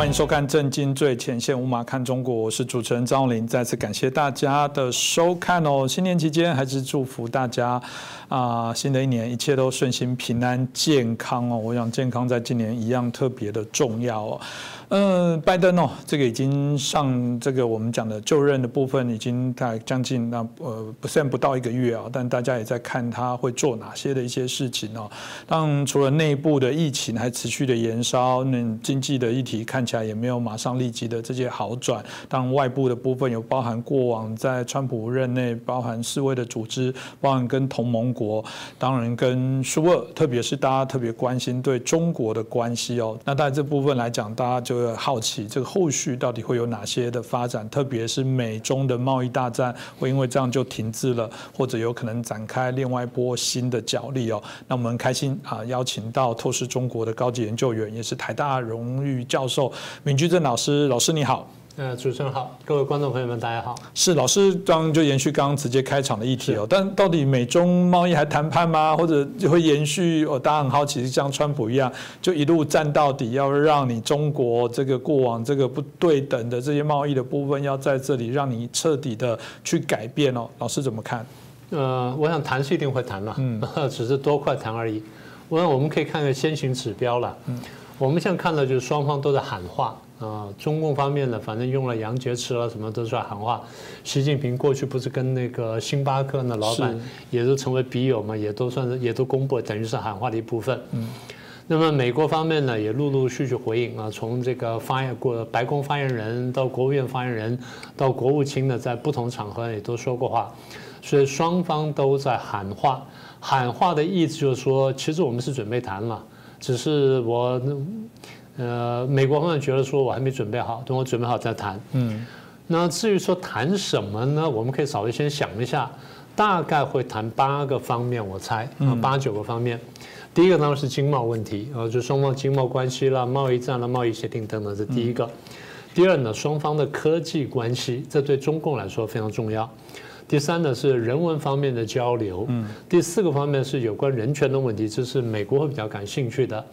欢迎收看《震惊最前线》，无马看中国，我是主持人张永林。再次感谢大家的收看哦。新年期间，还是祝福大家啊，新的一年一切都顺心、平安、健康哦。我想健康在今年一样特别的重要哦。嗯，拜登哦，这个已经上这个我们讲的就任的部分，已经在将近那呃，不算不到一个月啊，但大家也在看他会做哪些的一些事情哦。当除了内部的疫情还持续的延烧，那经济的议题看起来也没有马上立即的这些好转。当外部的部分有包含过往在川普任内包含世卫的组织，包含跟同盟国，当然跟苏俄，特别是大家特别关心对中国的关系哦。那在这部分来讲，大家就会好奇这个后续到底会有哪些的发展，特别是美中的贸易大战会因为这样就停滞了，或者有可能展开另外一波新的角力哦。那我们开心啊，邀请到透视中国的高级研究员，也是台大荣誉教授闵居正老师，老师你好。呃，主持人好，各位观众朋友们，大家好。是老师刚就延续刚刚直接开场的议题哦，但到底美中贸易还谈判吗？或者就会延续？哦，大家很好奇，像川普一样，就一路战到底，要让你中国这个过往这个不对等的这些贸易的部分，要在这里让你彻底的去改变哦。老师怎么看？呃，我想谈是一定会谈了，嗯，只是多快谈而已。我想我们可以看看先行指标了，嗯，我们现在看到就是双方都在喊话。啊，中共方面呢，反正用了杨洁篪了，什么都出来喊话。习近平过去不是跟那个星巴克的老板也都成为笔友嘛，也都算是也都公布，等于是喊话的一部分。嗯。那么美国方面呢，也陆陆续续回应啊，从这个发言过白宫发言人到国务院发言人到国务卿呢，在不同场合也都说过话，所以双方都在喊话。喊话的意思就是说，其实我们是准备谈了，只是我。呃，美国方面觉得说我还没准备好，等我准备好再谈。嗯，那至于说谈什么呢？我们可以稍微先想一下，大概会谈八个方面，我猜啊，八九个方面。第一个当然是经贸问题，呃，就双方经贸关系啦、贸易战啦、贸易协定等等，这第一个。第二呢，双方的科技关系，这对中共来说非常重要。第三呢是人文方面的交流。嗯。第四个方面是有关人权的问题，这是美国会比较感兴趣的。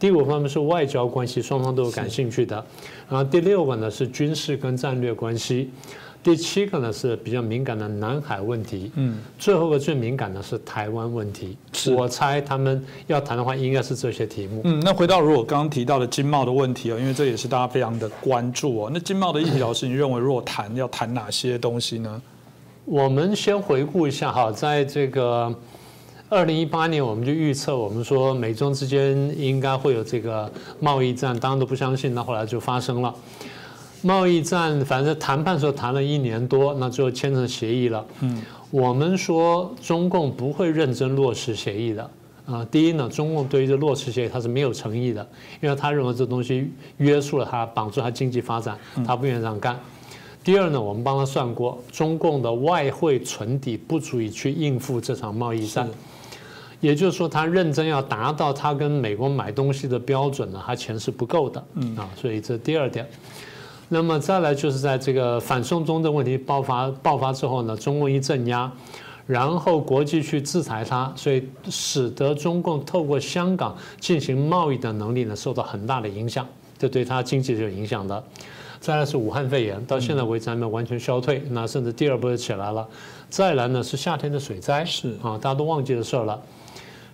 第五方面是外交关系，双方都有感兴趣的。然后第六个呢是军事跟战略关系。第七个呢是比较敏感的南海问题。嗯。最后个最敏感的是台湾问题。是。我猜他们要谈的话，应该是这些题目。嗯。那回到如果刚刚提到的经贸的问题哦，因为这也是大家非常的关注哦。那经贸的议题，老师，你认为如果谈要谈哪些东西呢？我们先回顾一下哈，在这个。二零一八年，我们就预测，我们说美中之间应该会有这个贸易战，当然都不相信，那后来就发生了贸易战。反正谈判时候谈了一年多，那最后签成协议了。嗯，我们说中共不会认真落实协议的啊。第一呢，中共对于这落实协议他是没有诚意的，因为他认为这东西约束了他，绑住他经济发展，他不愿意这样干。第二呢，我们帮他算过，中共的外汇存底不足以去应付这场贸易战。也就是说，他认真要达到他跟美国买东西的标准呢，他钱是不够的，嗯啊，所以这第二点。那么再来就是在这个反送中的问题爆发爆发之后呢，中共一镇压，然后国际去制裁他，所以使得中共透过香港进行贸易的能力呢受到很大的影响，这对他经济是有影响的。再来是武汉肺炎，到现在为止还没有完全消退，那甚至第二波又起来了。再来呢是夏天的水灾，是啊，大家都忘记的事儿了。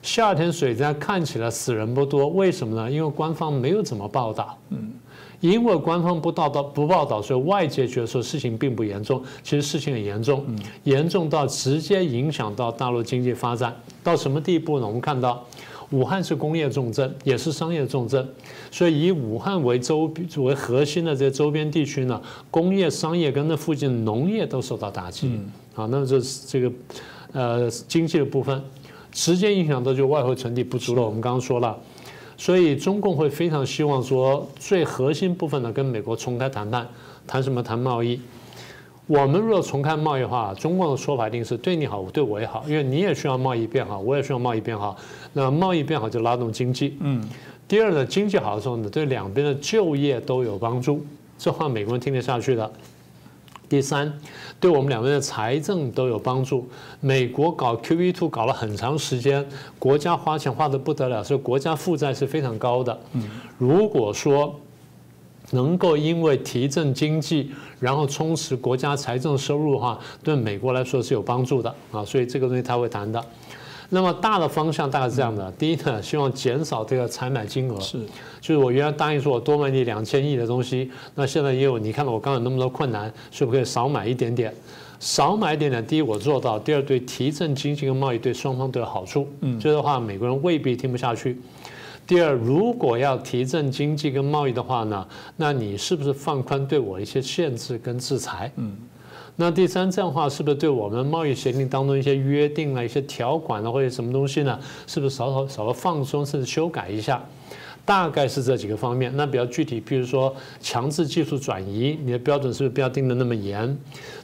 夏天水灾看起来死人不多，为什么呢？因为官方没有怎么报道。嗯，因为官方不报道不报道，所以外界觉得说事情并不严重，其实事情很严重，严重到直接影响到大陆经济发展。到什么地步呢？我们看到，武汉是工业重镇，也是商业重镇，所以以武汉为周为核心的这些周边地区呢，工业、商业跟那附近农业都受到打击。好，那么这是这个呃经济的部分。直接影响到就外汇存底不足了，我们刚刚说了，所以中共会非常希望说最核心部分呢跟美国重开谈判，谈什么谈贸易。我们若重看贸易的话，中共的说法一定是对你好，对我也好，因为你也需要贸易变好，我也需要贸易变好。那贸易变好就拉动经济。嗯。第二呢，经济好的时候呢，对两边的就业都有帮助，这话美国人听得下去的。第三，对我们两边的财政都有帮助。美国搞 QE two 搞了很长时间，国家花钱花的不得了，所以国家负债是非常高的。如果说能够因为提振经济，然后充实国家财政收入的话，对美国来说是有帮助的啊，所以这个东西他会谈的。那么大的方向大概是这样的：第一呢，希望减少这个采买金额，是，就是我原来答应说我多买你两千亿的东西，那现在也有，你看到我刚有那么多困难，是不是可以少买一点点？少买一点点，第一我做到，第二对提振经济跟贸易对双方都有好处。嗯，这的话美国人未必听不下去。第二，如果要提振经济跟贸易的话呢，那你是不是放宽对我一些限制跟制裁？嗯，那第三，这样的话是不是对我们贸易协定当中一些约定啊、一些条款啊或者什么东西呢，是不是稍稍稍微放松甚至修改一下？大概是这几个方面。那比较具体，比如说强制技术转移，你的标准是不是不要定的那么严？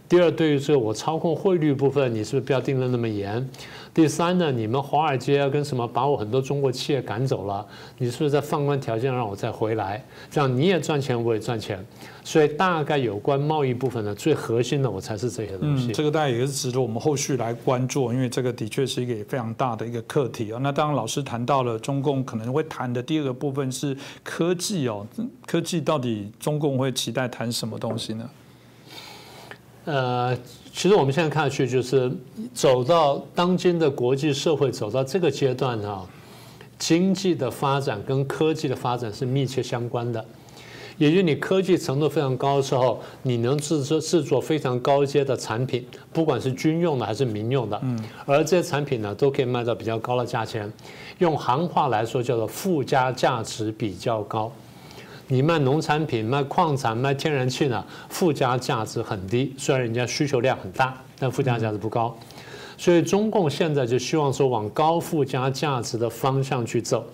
第二，对于这个我操控汇率部分，你是不是不要定的那么严？第三呢，你们华尔街跟什么把我很多中国企业赶走了，你是不是在放宽条件让我再回来？这样你也赚钱，我也赚钱。所以大概有关贸易部分的最核心的，我才是这些东西。这个大概也是值得我们后续来关注，因为这个的确是一个非常大的一个课题啊。那当然，老师谈到了中共可能会谈的第二个部分是科技哦，科技到底中共会期待谈什么东西呢？呃。其实我们现在看下去，就是走到当今的国际社会走到这个阶段啊，经济的发展跟科技的发展是密切相关的。也就是你科技程度非常高的时候，你能制作制作非常高阶的产品，不管是军用的还是民用的，嗯，而这些产品呢，都可以卖到比较高的价钱。用行话来说，叫做附加价值比较高。你卖农产品、卖矿产、卖天然气呢，附加价值很低。虽然人家需求量很大，但附加价值不高。所以中共现在就希望说往高附加价值的方向去走，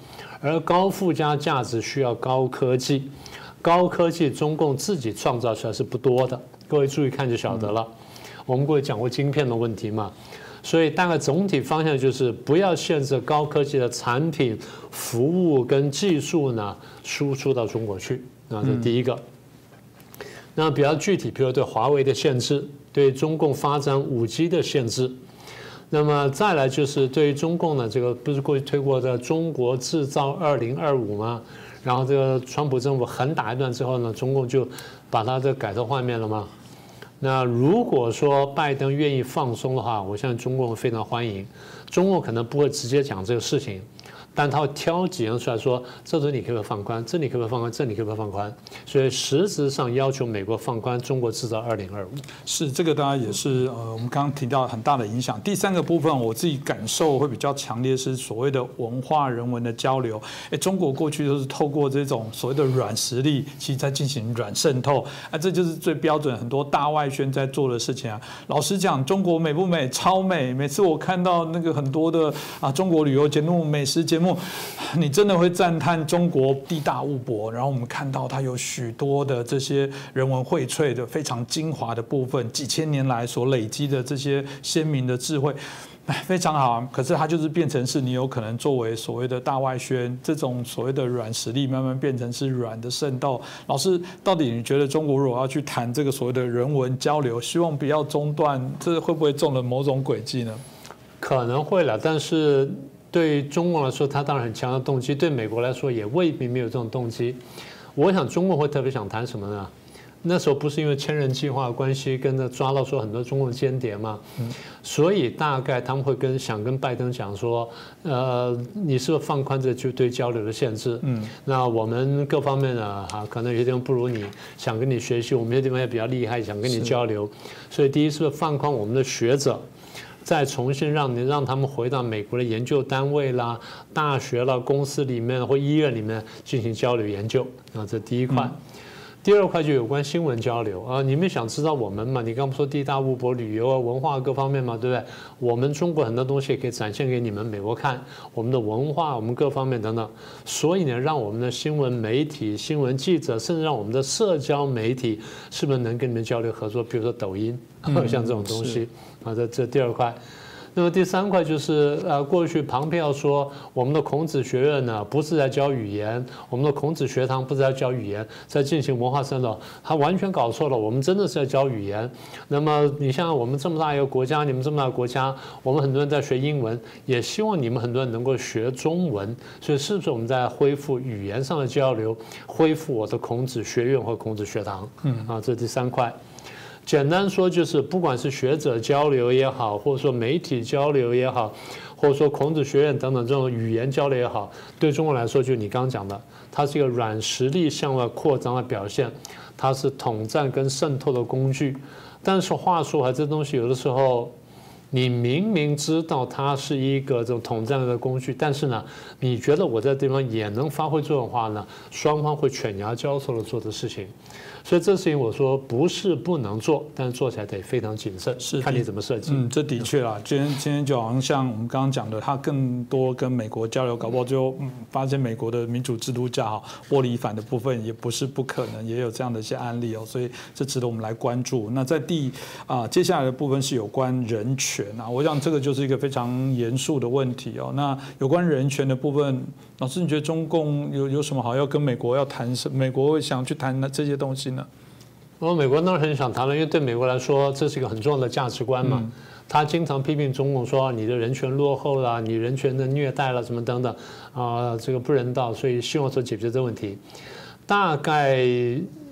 而高附加价值需要高科技，高科技中共自己创造出来是不多的。各位注意看就晓得了。我们过去讲过晶片的问题嘛。所以大概总体方向就是不要限制高科技的产品、服务跟技术呢输出到中国去，那这第一个。那比较具体，比如对华为的限制，对中共发展五 G 的限制。那么再来就是对于中共呢，这个不是过去推过的“中国制造二零二五”吗？然后这个川普政府狠打一段之后呢，中共就把它这改头换面了吗？那如果说拜登愿意放松的话，我相信中共非常欢迎。中共可能不会直接讲这个事情。但他会挑几样出来说，这里你可不可以放宽？这里可不可以放宽？这里可不可以放宽？所以实质上要求美国放宽中国制造二零二五。是这个，当然也是呃，我们刚刚提到很大的影响。第三个部分，我自己感受会比较强烈，是所谓的文化人文的交流。哎，中国过去都是透过这种所谓的软实力，其实在进行软渗透。啊，这就是最标准很多大外宣在做的事情啊。老实讲，中国美不美？超美！每次我看到那个很多的啊，中国旅游节目、美食节目你真的会赞叹中国地大物博，然后我们看到它有许多的这些人文荟萃的非常精华的部分，几千年来所累积的这些鲜明的智慧，哎，非常好。可是它就是变成是你有可能作为所谓的大外宣，这种所谓的软实力慢慢变成是软的渗透。老师，到底你觉得中国如果要去谈这个所谓的人文交流，希望不要中断，这会不会中了某种轨迹呢？可能会了，但是。对中国来说，它当然很强的动机；对美国来说，也未必没有这种动机。我想中国会特别想谈什么呢？那时候不是因为千人计划关系，跟着抓到说很多中共间谍嘛，所以大概他们会跟想跟拜登讲说，呃，你是不是放宽这就对交流的限制？嗯，那我们各方面呢，哈，可能有些地方不如你，想跟你学习；我们有些地方也比较厉害，想跟你交流。所以第一是放宽我们的学者。再重新让你让他们回到美国的研究单位啦、大学啦、公司里面或医院里面进行交流研究啊，这第一块。第二块就有关新闻交流啊，你们想知道我们嘛？你刚不说地大物博、旅游啊、文化各方面嘛，对不对？我们中国很多东西可以展现给你们美国看，我们的文化、我们各方面等等。所以呢，让我们的新闻媒体、新闻记者，甚至让我们的社交媒体，是不是能跟你们交流合作？比如说抖音，像这种东西啊，这这第二块。那么第三块就是呃，过去庞培要说我们的孔子学院呢不是在教语言，我们的孔子学堂不是在教语言，在进行文化渗透，他完全搞错了。我们真的是在教语言。那么你像我们这么大一个国家，你们这么大国家，我们很多人在学英文，也希望你们很多人能够学中文。所以是不是我们在恢复语言上的交流，恢复我的孔子学院或孔子学堂？嗯啊，这第三块。简单说就是，不管是学者交流也好，或者说媒体交流也好，或者说孔子学院等等这种语言交流也好，对中国来说，就你刚讲的，它是一个软实力向外扩张的表现，它是统战跟渗透的工具。但是话说啊，这东西有的时候，你明明知道它是一个这种统战的工具，但是呢，你觉得我在地方也能发挥作用的话呢，双方会犬牙交错的做的事情。所以这事情我说不是不能做，但是做起来得非常谨慎，是看你怎么设计。嗯，这的确啊，今天今天就好像像我们刚刚讲的，他更多跟美国交流，搞不好最后嗯发现美国的民主制度下哈，玻璃反的部分也不是不可能，也有这样的一些案例哦。所以这值得我们来关注。那在第啊接下来的部分是有关人权啊，我想这个就是一个非常严肃的问题哦。那有关人权的部分，老师你觉得中共有有什么好要跟美国要谈什？美国会想去谈那这些东西呢？我美国当然很想谈了，因为对美国来说，这是一个很重要的价值观嘛。他经常批评中共说你的人权落后了，你人权的虐待了什么等等，啊，这个不人道，所以希望说解决这个问题。大概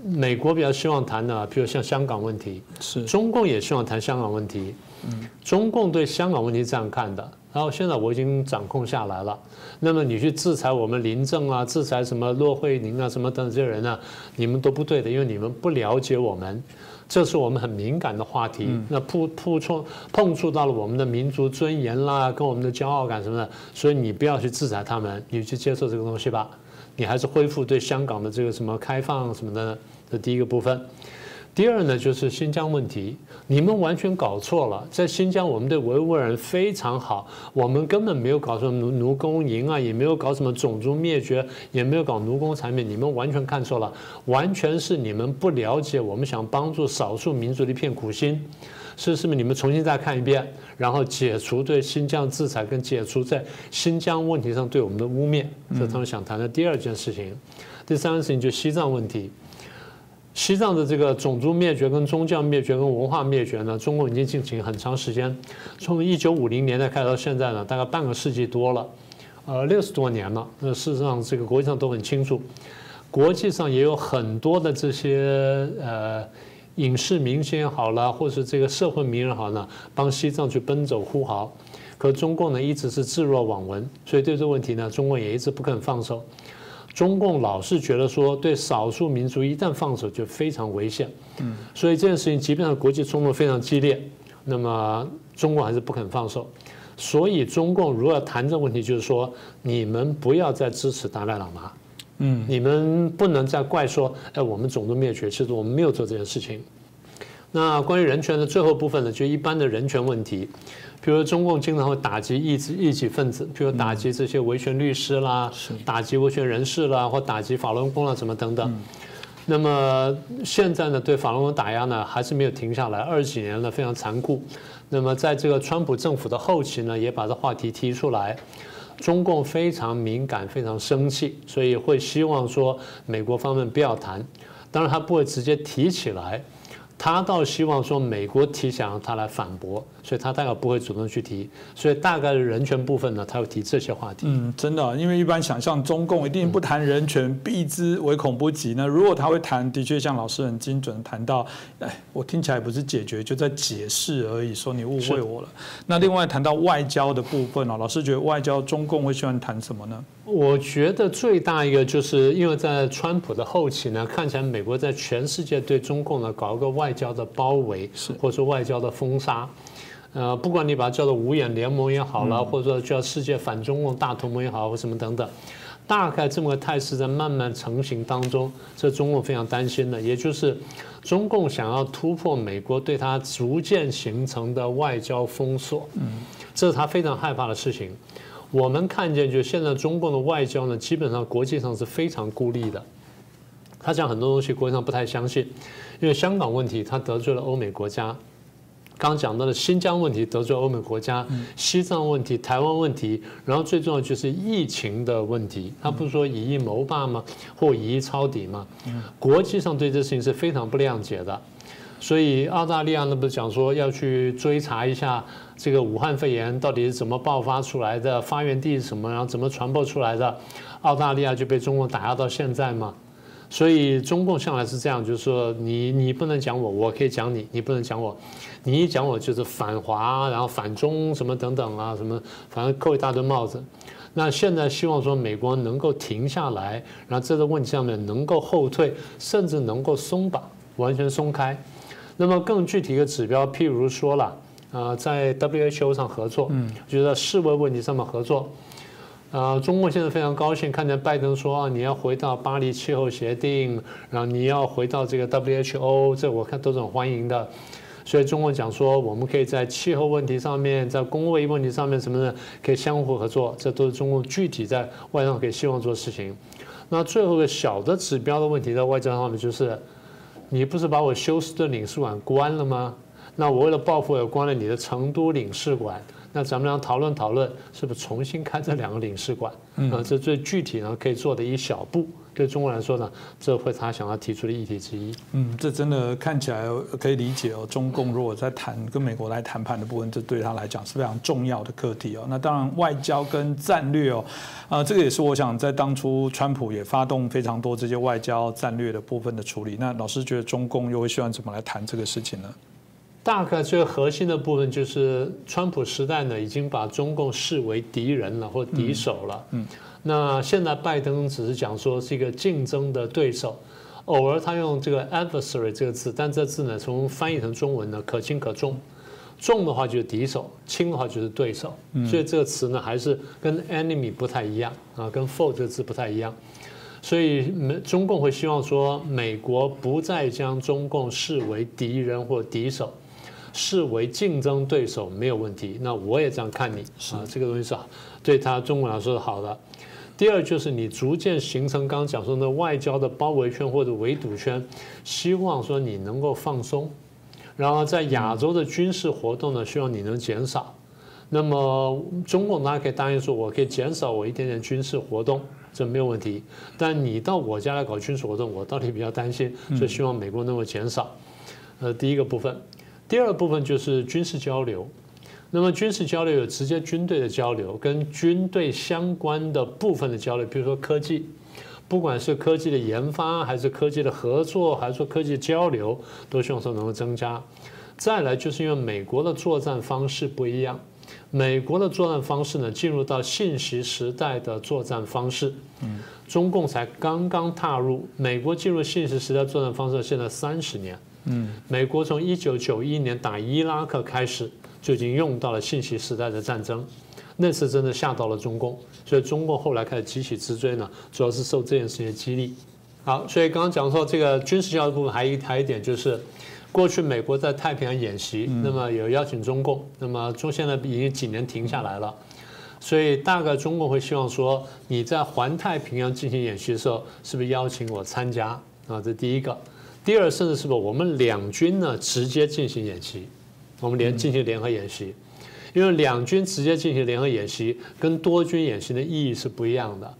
美国比较希望谈的，比如像香港问题，是中共也希望谈香港问题。嗯，中共对香港问题这样看的。然后现在我已经掌控下来了，那么你去制裁我们林郑啊，制裁什么骆惠宁啊，什么等等这些人呢？你们都不对的，因为你们不了解我们，这是我们很敏感的话题。那碰碰触碰触到了我们的民族尊严啦，跟我们的骄傲感什么的，所以你不要去制裁他们，你去接受这个东西吧。你还是恢复对香港的这个什么开放什么的，这第一个部分。第二呢，就是新疆问题，你们完全搞错了。在新疆，我们对维吾尔人非常好，我们根本没有搞什么奴奴工营啊，也没有搞什么种族灭绝，也没有搞奴工产品，你们完全看错了，完全是你们不了解我们想帮助少数民族的一片苦心。是是不是？你们重新再看一遍，然后解除对新疆制裁，跟解除在新疆问题上对我们的污蔑，这是他们想谈的第二件事情。第三个事情就西藏问题。西藏的这个种族灭绝、跟宗教灭绝、跟文化灭绝呢，中国已经进行很长时间，从一九五零年代开始到现在呢，大概半个世纪多了，呃，六十多年了。那事实上，这个国际上都很清楚，国际上也有很多的这些呃影视明星也好了，或是这个社会名人好呢，帮西藏去奔走呼号，可中共呢一直是置若罔闻，所以对这个问题呢，中国也一直不肯放手。中共老是觉得说，对少数民族一旦放手就非常危险，嗯，所以这件事情即便是国际冲突非常激烈，那么中共还是不肯放手。所以中共如果要谈这个问题，就是说你们不要再支持达赖喇嘛，嗯，你们不能再怪说，哎，我们种族灭绝，其实我们没有做这件事情。那关于人权的最后部分呢，就一般的人权问题。比如中共经常会打击异己异己分子，比如打击这些维权律师啦，打击维权人士啦，或打击法轮功啦，什么等等。那么现在呢，对法轮功打压呢，还是没有停下来，二十几年了，非常残酷。那么在这个川普政府的后期呢，也把这话题提出来，中共非常敏感，非常生气，所以会希望说美国方面不要谈，当然他不会直接提起来。他倒希望说美国提，想让他来反驳，所以他大概不会主动去提，所以大概人权部分呢，他会提这些话题。嗯，真的，因为一般想象中共一定不谈人权，避之唯恐不及那。如果他会谈，的确像老师很精准谈到，哎，我听起来不是解决，就在解释而已，说你误会我了。那另外谈到外交的部分啊，老师觉得外交中共会喜欢谈什么呢？我觉得最大一个就是因为在川普的后期呢，看起来美国在全世界对中共呢搞一个外交的包围，是。或者说外交的封杀，呃，不管你把它叫做五眼联盟也好了，或者说叫世界反中共大同盟也好，或什么等等，大概这么个态势在慢慢成型当中，这中共非常担心的，也就是中共想要突破美国对它逐渐形成的外交封锁，嗯，这是他非常害怕的事情。我们看见，就现在中共的外交呢，基本上国际上是非常孤立的。他讲很多东西，国际上不太相信，因为香港问题，他得罪了欧美国家，刚讲到的新疆问题得罪欧美国家，西藏问题、台湾问题，然后最重要就是疫情的问题。他不是说以疫谋霸吗？或以疫抄底吗？国际上对这事情是非常不谅解的。所以澳大利亚那不是讲说要去追查一下这个武汉肺炎到底是怎么爆发出来的，发源地是什么，然后怎么传播出来的？澳大利亚就被中国打压到现在吗？所以中共向来是这样，就是说你你不能讲我，我可以讲你，你不能讲我。你一讲我就是反华，然后反中什么等等啊，什么反正扣一大堆帽子。那现在希望说美国能够停下来，然后这个问题上面能够后退，甚至能够松绑，完全松开。那么更具体的指标，譬如说了，啊，在 WHO 上合作，嗯，就在世卫问题上面合作。啊，中共现在非常高兴，看见拜登说啊，你要回到巴黎气候协定，然后你要回到这个 WHO，这我看都是很欢迎的。所以中共讲说，我们可以在气候问题上面，在工卫问题上面什么的，可以相互合作，这都是中共具体在外交上可以希望做的事情。那最后一个小的指标的问题，在外交上面就是，你不是把我休斯顿领事馆关了吗？那我为了报复，我关了你的成都领事馆。那咱们俩讨论讨论，是不是重新开这两个领事馆？啊，这最具体呢，可以做的一小步。对中国来说呢，这会他想要提出的议题之一。嗯，这真的看起来可以理解哦。中共如果在谈跟美国来谈判的部分，这对他来讲是非常重要的课题哦。那当然，外交跟战略哦，啊，这个也是我想在当初川普也发动非常多这些外交战略的部分的处理。那老师觉得中共又会希望怎么来谈这个事情呢？大概最核心的部分就是，川普时代呢已经把中共视为敌人了或敌手了。嗯，那现在拜登只是讲说是一个竞争的对手，偶尔他用这个 adversary 这个字，但这字呢从翻译成中文呢可轻可重，重的话就是敌手，轻的话就是对手。所以这个词呢还是跟 enemy 不太一样啊，跟 foe 这个字不太一样。所以美中共会希望说，美国不再将中共视为敌人或敌手。视为竞争对手没有问题，那我也这样看你啊，这个东西是对他中国来说是好的。第二就是你逐渐形成刚刚讲说的外交的包围圈或者围堵圈，希望说你能够放松，然后在亚洲的军事活动呢，希望你能减少。那么中共当然可以答应说，我可以减少我一点点军事活动，这没有问题。但你到我家来搞军事活动，我到底比较担心，所以希望美国能够减少。呃，第一个部分。第二部分就是军事交流，那么军事交流有直接军队的交流，跟军队相关的部分的交流，比如说科技，不管是科技的研发，还是科技的合作，还是说科技交流，都希望说能够增加。再来就是因为美国的作战方式不一样，美国的作战方式呢，进入到信息时代的作战方式，嗯，中共才刚刚踏入，美国进入信息时代作战方式现在三十年。嗯，美国从一九九一年打伊拉克开始就已经用到了信息时代的战争，那次真的吓到了中共，所以中共后来开始急起直追呢，主要是受这件事情的激励。好，所以刚刚讲说这个军事教育部分，还一还一点就是，过去美国在太平洋演习，那么有邀请中共，那么中现在已经几年停下来了，所以大概中共会希望说，你在环太平洋进行演习的时候，是不是邀请我参加啊？这第一个。第二，甚至是不，我们两军呢直接进行演习，我们联进行联合演习，因为两军直接进行联合演习，跟多军演习的意义是不一样的。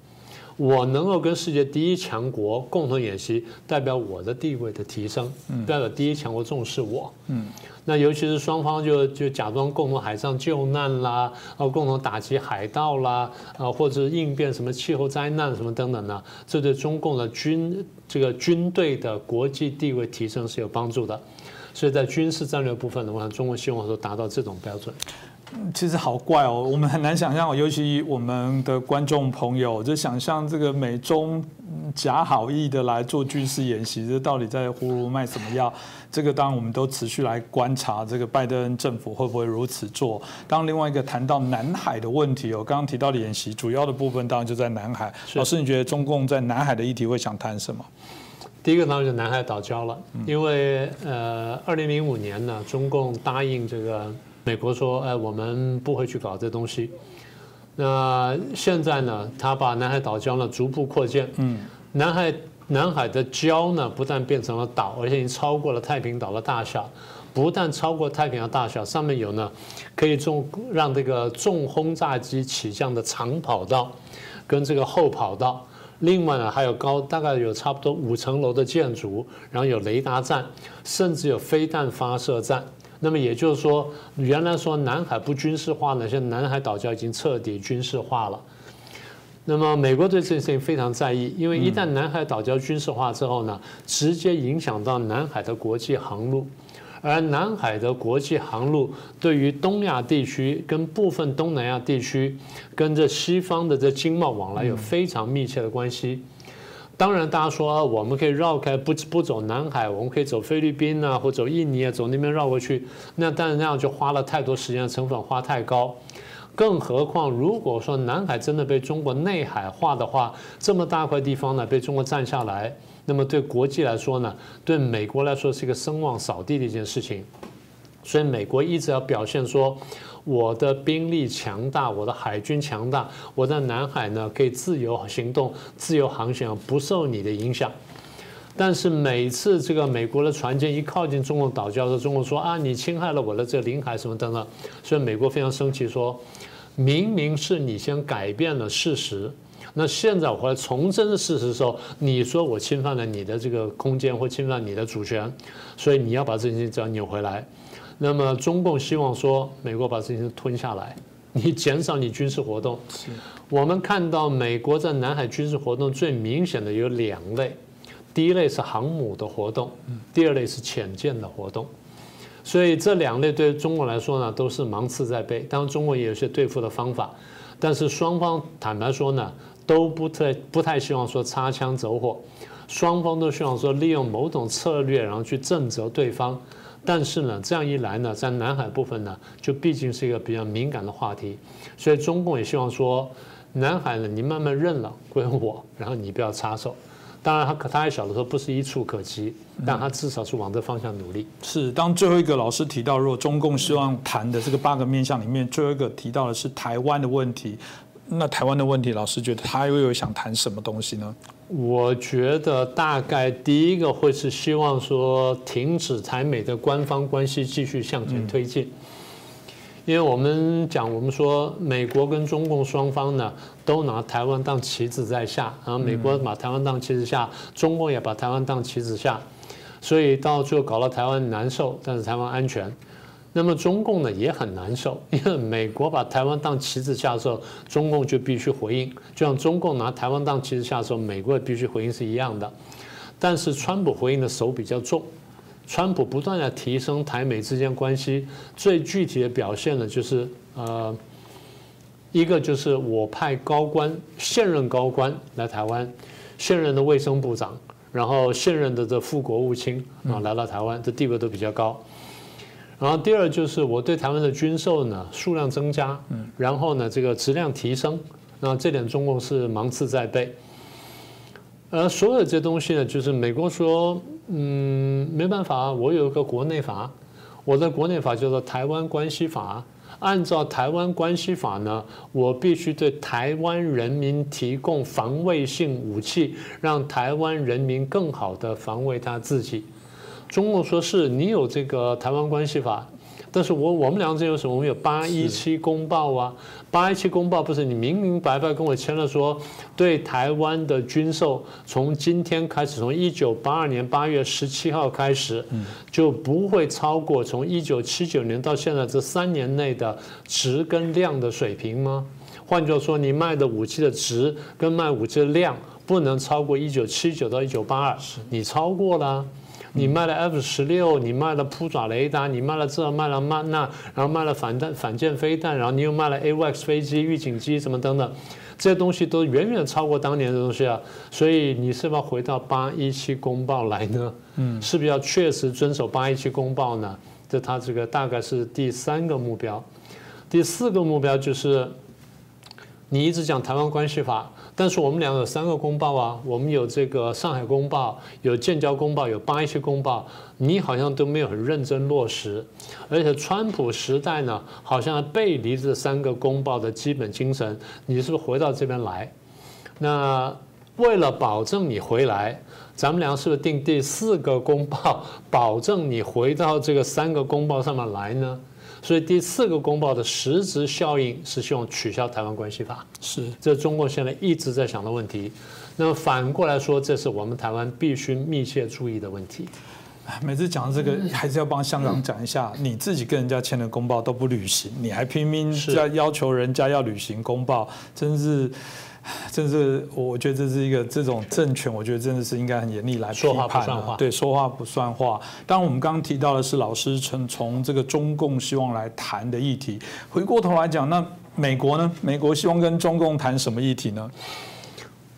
我能够跟世界第一强国共同演习，代表我的地位的提升，代表第一强国重视我。嗯，那尤其是双方就就假装共同海上救难啦，啊，共同打击海盗啦，啊，或者应变什么气候灾难什么等等的，这对中共的军这个军队的国际地位提升是有帮助的。所以在军事战略部分的话，中国希望说达到这种标准。其实好怪哦，我们很难想象哦，尤其我们的观众朋友，就想象这个美中假好意的来做军事演习，这到底在葫芦卖什么药？这个当然我们都持续来观察，这个拜登政府会不会如此做。当另外一个谈到南海的问题哦，刚刚提到的演习主要的部分当然就在南海。老师，你觉得中共在南海的议题会想谈什么？第一个当然就南海岛礁了，因为呃，二零零五年呢，中共答应这个。美国说：“哎，我们不会去搞这东西。”那现在呢？他把南海岛礁呢逐步扩建。嗯，南海南海的礁呢不但变成了岛，而且已经超过了太平岛的大小。不但超过太平洋大小，上面有呢，可以重让这个重轰炸机起降的长跑道，跟这个后跑道。另外呢，还有高大概有差不多五层楼的建筑，然后有雷达站，甚至有飞弹发射站。那么也就是说，原来说南海不军事化呢，现在南海岛礁已经彻底军事化了。那么美国对这件事情非常在意，因为一旦南海岛礁军事化之后呢，直接影响到南海的国际航路。而南海的国际航路对于东亚地区跟部分东南亚地区，跟这西方的这经贸往来有非常密切的关系。当然，大家说我们可以绕开不不走南海，我们可以走菲律宾啊，或走印尼啊，走那边绕过去。那但是那样就花了太多时间，成本花太高。更何况，如果说南海真的被中国内海化的话，这么大块地方呢被中国占下来。那么对国际来说呢，对美国来说是一个声望扫地的一件事情，所以美国一直要表现说，我的兵力强大，我的海军强大，我在南海呢可以自由行动、自由航行，不受你的影响。但是每次这个美国的船舰一靠近中国岛礁的时候，中国说啊，你侵害了我的这个领海什么等等，所以美国非常生气，说明明是你先改变了事实。那现在我回来重申的事实的时候，你说我侵犯了你的这个空间或侵犯你的主权，所以你要把这件事情扭回来。那么中共希望说美国把这些吞下来，你减少你军事活动。我们看到美国在南海军事活动最明显的有两类，第一类是航母的活动，第二类是潜舰的活动。所以这两类对中国来说呢，都是芒刺在背。当然中国也有些对付的方法，但是双方坦白说呢。都不太不太希望说擦枪走火，双方都希望说利用某种策略，然后去震慑对方。但是呢，这样一来呢，在南海部分呢，就毕竟是一个比较敏感的话题，所以中共也希望说，南海呢，你慢慢认了归我，然后你不要插手。当然，他可他还小的时候不是一触可及，但他至少是往这方向努力。是，当最后一个老师提到，如果中共希望谈的这个八个面向里面，最后一个提到的是台湾的问题。那台湾的问题，老师觉得他又有想谈什么东西呢？我觉得大概第一个会是希望说停止台美的官方关系继续向前推进，因为我们讲我们说美国跟中共双方呢都拿台湾当棋子在下，然后美国把台湾当棋子下，中共也把台湾当棋子下，所以到最后搞到台湾难受，但是台湾安全。那么中共呢也很难受，因为美国把台湾当棋子下的时候，中共就必须回应，就像中共拿台湾当棋子下的时候，美国也必须回应是一样的。但是川普回应的手比较重，川普不断的提升台美之间关系，最具体的表现呢就是呃，一个就是我派高官现任高官来台湾，现任的卫生部长，然后现任的这副国务卿啊来到台湾，这地位都比较高。然后第二就是我对台湾的军售呢数量增加，嗯，然后呢这个质量提升，那这点中共是芒刺在背。而所有这些东西呢，就是美国说，嗯，没办法，我有一个国内法，我的国内法叫做《台湾关系法》，按照《台湾关系法》呢，我必须对台湾人民提供防卫性武器，让台湾人民更好的防卫他自己。中共说是你有这个台湾关系法，但是我我们两个之间有什么？我们有八一七公报啊，八一七公报不是你明明白白跟我签了说，对台湾的军售从今天开始，从一九八二年八月十七号开始，就不会超过从一九七九年到现在这三年内的值跟量的水平吗？换句话说，你卖的武器的值跟卖武器的量不能超过一九七九到一九八二，你超过了。你卖了 F 十六，你卖了扑爪雷达，你卖了这，卖了卖那，然后卖了反弹反舰飞弹，然后你又卖了 AWACS 飞机、预警机什么等等，这些东西都远远超过当年的东西啊。所以你是不是要回到八一七公报来呢？嗯，是不是要确实遵守八一七公报呢？这他这个大概是第三个目标，第四个目标就是你一直讲台湾关系法。但是我们两个有三个公报啊，我们有这个上海公报，有建交公报，有八一七公报，你好像都没有很认真落实，而且川普时代呢，好像背离这三个公报的基本精神，你是不是回到这边来？那为了保证你回来，咱们俩是不是定第四个公报，保证你回到这个三个公报上面来呢？所以第四个公报的实质效应是希望取消台湾关系法，是这中共现在一直在想的问题。那么反过来说，这是我们台湾必须密切注意的问题。每次讲这个，还是要帮香港讲一下，你自己跟人家签的公报都不履行，你还拼命要要求人家要履行公报，真是。真是，我觉得这是一个这种政权，我觉得真的是应该很严厉来批判的。对，说话不算话。当然，我们刚刚提到的是老师从从这个中共希望来谈的议题。回过头来讲，那美国呢？美国希望跟中共谈什么议题呢？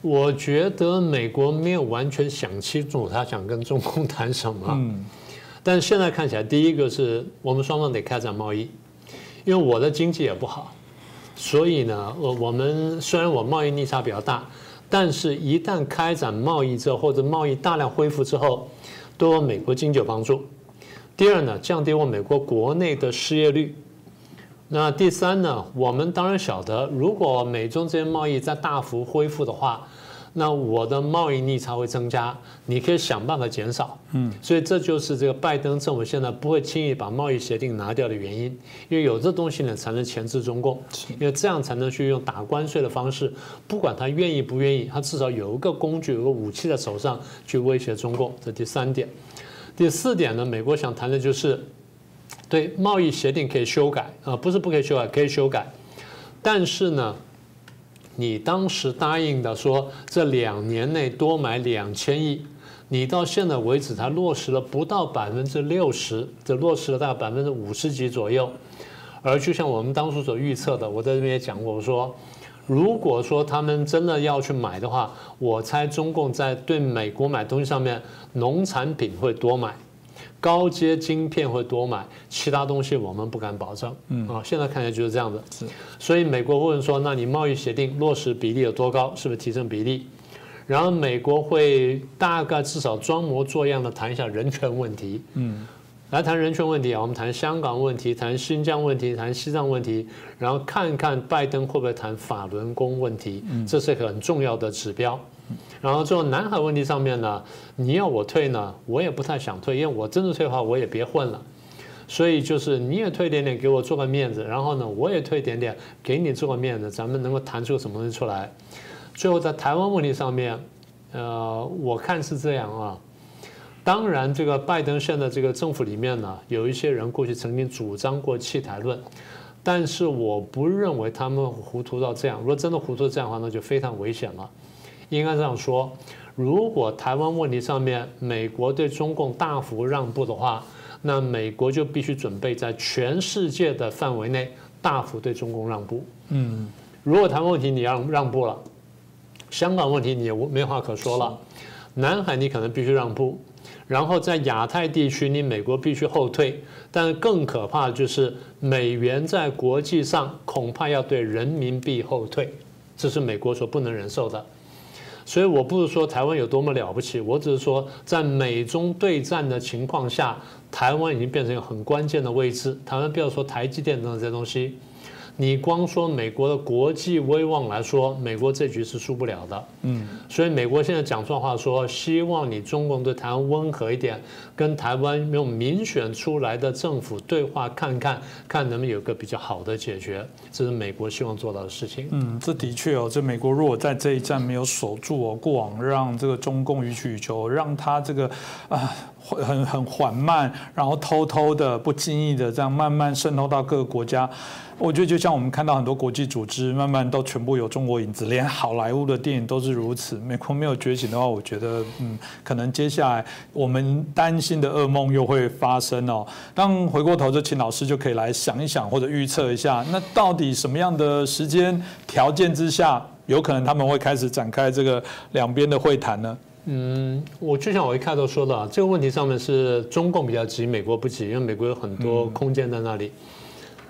我觉得美国没有完全想清楚他想跟中共谈什么。嗯。但现在看起来，第一个是我们双方得开展贸易，因为我的经济也不好。所以呢，我我们虽然我贸易逆差比较大，但是一旦开展贸易之后，或者贸易大量恢复之后，对我美国经济有帮助。第二呢，降低我美国国内的失业率。那第三呢，我们当然晓得，如果美中之间贸易在大幅恢复的话。那我的贸易逆差会增加，你可以想办法减少。嗯，所以这就是这个拜登政府现在不会轻易把贸易协定拿掉的原因，因为有这东西呢，才能钳制中共，因为这样才能去用打关税的方式，不管他愿意不愿意，他至少有一个工具、有个武器在手上去威胁中共。这第三点，第四点呢，美国想谈的就是对贸易协定可以修改啊，不是不可以修改，可以修改，但是呢。你当时答应的说这两年内多买两千亿，你到现在为止才落实了不到百分之六十，只落实了大概百分之五十几左右。而就像我们当初所预测的，我在这边也讲过，我说如果说他们真的要去买的话，我猜中共在对美国买东西上面，农产品会多买。高阶晶片会多买，其他东西我们不敢保证。嗯啊，现在看起来就是这样子。是，所以美国问说：“那你贸易协定落实比例有多高？是不是提升比例？”然后美国会大概至少装模作样的谈一下人权问题。嗯，来谈人权问题啊，我们谈香港问题，谈新疆问题，谈西藏问题，然后看看拜登会不会谈法轮功问题。嗯，这是一个很重要的指标。然后最后南海问题上面呢，你要我退呢，我也不太想退，因为我真的退的话，我也别混了。所以就是你也退一点点，给我做个面子，然后呢，我也退一点点，给你做个面子，咱们能够谈出什么东西出来。最后在台湾问题上面，呃，我看是这样啊。当然，这个拜登现在这个政府里面呢，有一些人过去曾经主张过弃台论，但是我不认为他们糊涂到这样。如果真的糊涂这样的话，那就非常危险了。应该这样说：如果台湾问题上面美国对中共大幅让步的话，那美国就必须准备在全世界的范围内大幅对中共让步。嗯，如果台湾问题你让让步了，香港问题你也没话可说了，南海你可能必须让步，然后在亚太地区你美国必须后退，但更可怕的就是美元在国际上恐怕要对人民币后退，这是美国所不能忍受的。所以我不是说台湾有多么了不起，我只是说在美中对战的情况下，台湾已经变成一个很关键的位置。台湾不要说台积电等等这些东西。你光说美国的国际威望来说，美国这局是输不了的。嗯，所以美国现在讲错话，说希望你中共对台湾温和一点，跟台湾用民选出来的政府对话，看看看能不能有个比较好的解决，这是美国希望做到的事情。嗯，这的确哦，这美国如果在这一战没有守住哦，过往让这个中共予取予求，让他这个啊。很很缓慢，然后偷偷的、不经意的这样慢慢渗透到各个国家。我觉得就像我们看到很多国际组织慢慢都全部有中国影子，连好莱坞的电影都是如此。美国没有觉醒的话，我觉得嗯，可能接下来我们担心的噩梦又会发生哦。当回过头就请老师就可以来想一想或者预测一下，那到底什么样的时间条件之下，有可能他们会开始展开这个两边的会谈呢？嗯，我就像我一开头说的，这个问题上面是中共比较急，美国不急，因为美国有很多空间在那里。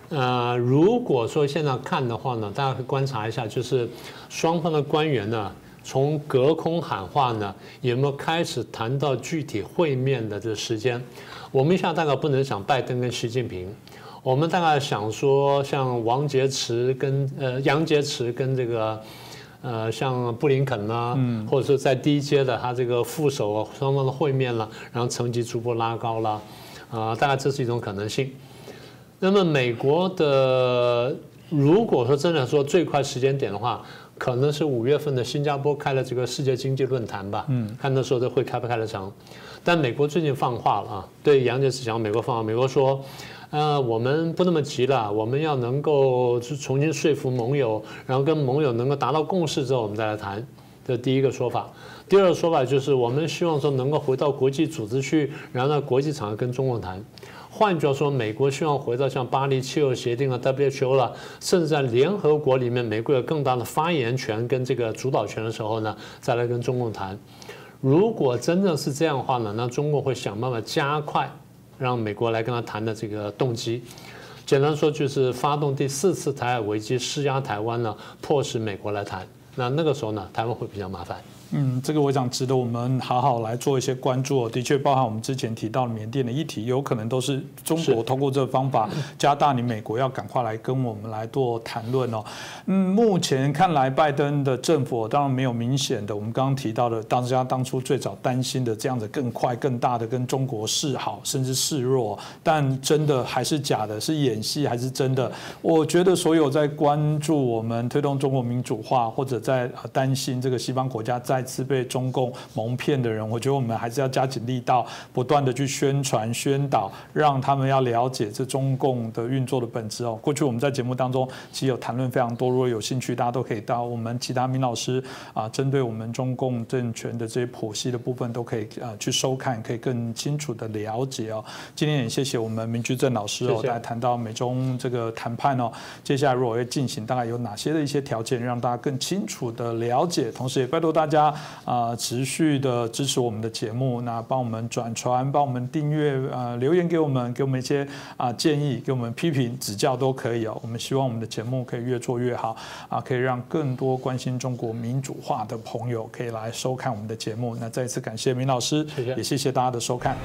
呃，如果说现在看的话呢，大家可以观察一下，就是双方的官员呢，从隔空喊话呢，有没有开始谈到具体会面的这个时间？我们一下大概不能想拜登跟习近平，我们大概想说像王洁篪跟呃杨洁篪跟这个。呃，像布林肯啦，或者说在低阶的他这个副手啊双方的会面了，然后层级逐步拉高了，啊，大概这是一种可能性。那么美国的，如果说真的说最快时间点的话，可能是五月份的新加坡开了这个世界经济论坛吧，嗯，看那时候这会开不开得成。但美国最近放话了啊，对杨洁篪讲，美国放话，美国说。呃，我们不那么急了，我们要能够重新说服盟友，然后跟盟友能够达到共识之后，我们再来谈。这第一个说法。第二个说法就是，我们希望说能够回到国际组织去，然后在国际场合跟中共谈。换句话说，美国希望回到像巴黎气候协定啊、WHO 了，甚至在联合国里面，美国有更大的发言权跟这个主导权的时候呢，再来跟中共谈。如果真的是这样的话呢，那中共会想办法加快。让美国来跟他谈的这个动机，简单说就是发动第四次台海危机，施压台湾呢，迫使美国来谈。那那个时候呢，台湾会比较麻烦。嗯，这个我想值得我们好好来做一些关注哦。的确，包含我们之前提到缅甸的议题，有可能都是中国通过这个方法加大你美国要赶快来跟我们来做谈论哦。嗯，目前看来，拜登的政府当然没有明显的我们刚刚提到的，大家当初最早担心的这样子更快、更大的跟中国示好，甚至示弱。但真的还是假的？是演戏还是真的？我觉得所有在关注我们推动中国民主化，或者在担心这个西方国家在次被中共蒙骗的人，我觉得我们还是要加紧力道，不断的去宣传、宣导，让他们要了解这中共的运作的本质哦。过去我们在节目当中其实有谈论非常多，如果有兴趣，大家都可以到我们其他明老师啊，针对我们中共政权的这些剖析的部分，都可以啊去收看，可以更清楚的了解哦。今天也谢谢我们明居正老师哦，来谈到美中这个谈判哦，接下来如果要进行，大概有哪些的一些条件，让大家更清楚的了解，同时也拜托大家。啊，持续的支持我们的节目，那帮我们转传，帮我们订阅，呃，留言给我们，给我们一些啊建议，给我们批评指教都可以哦。我们希望我们的节目可以越做越好，啊，可以让更多关心中国民主化的朋友可以来收看我们的节目。那再一次感谢明老师，也谢谢大家的收看。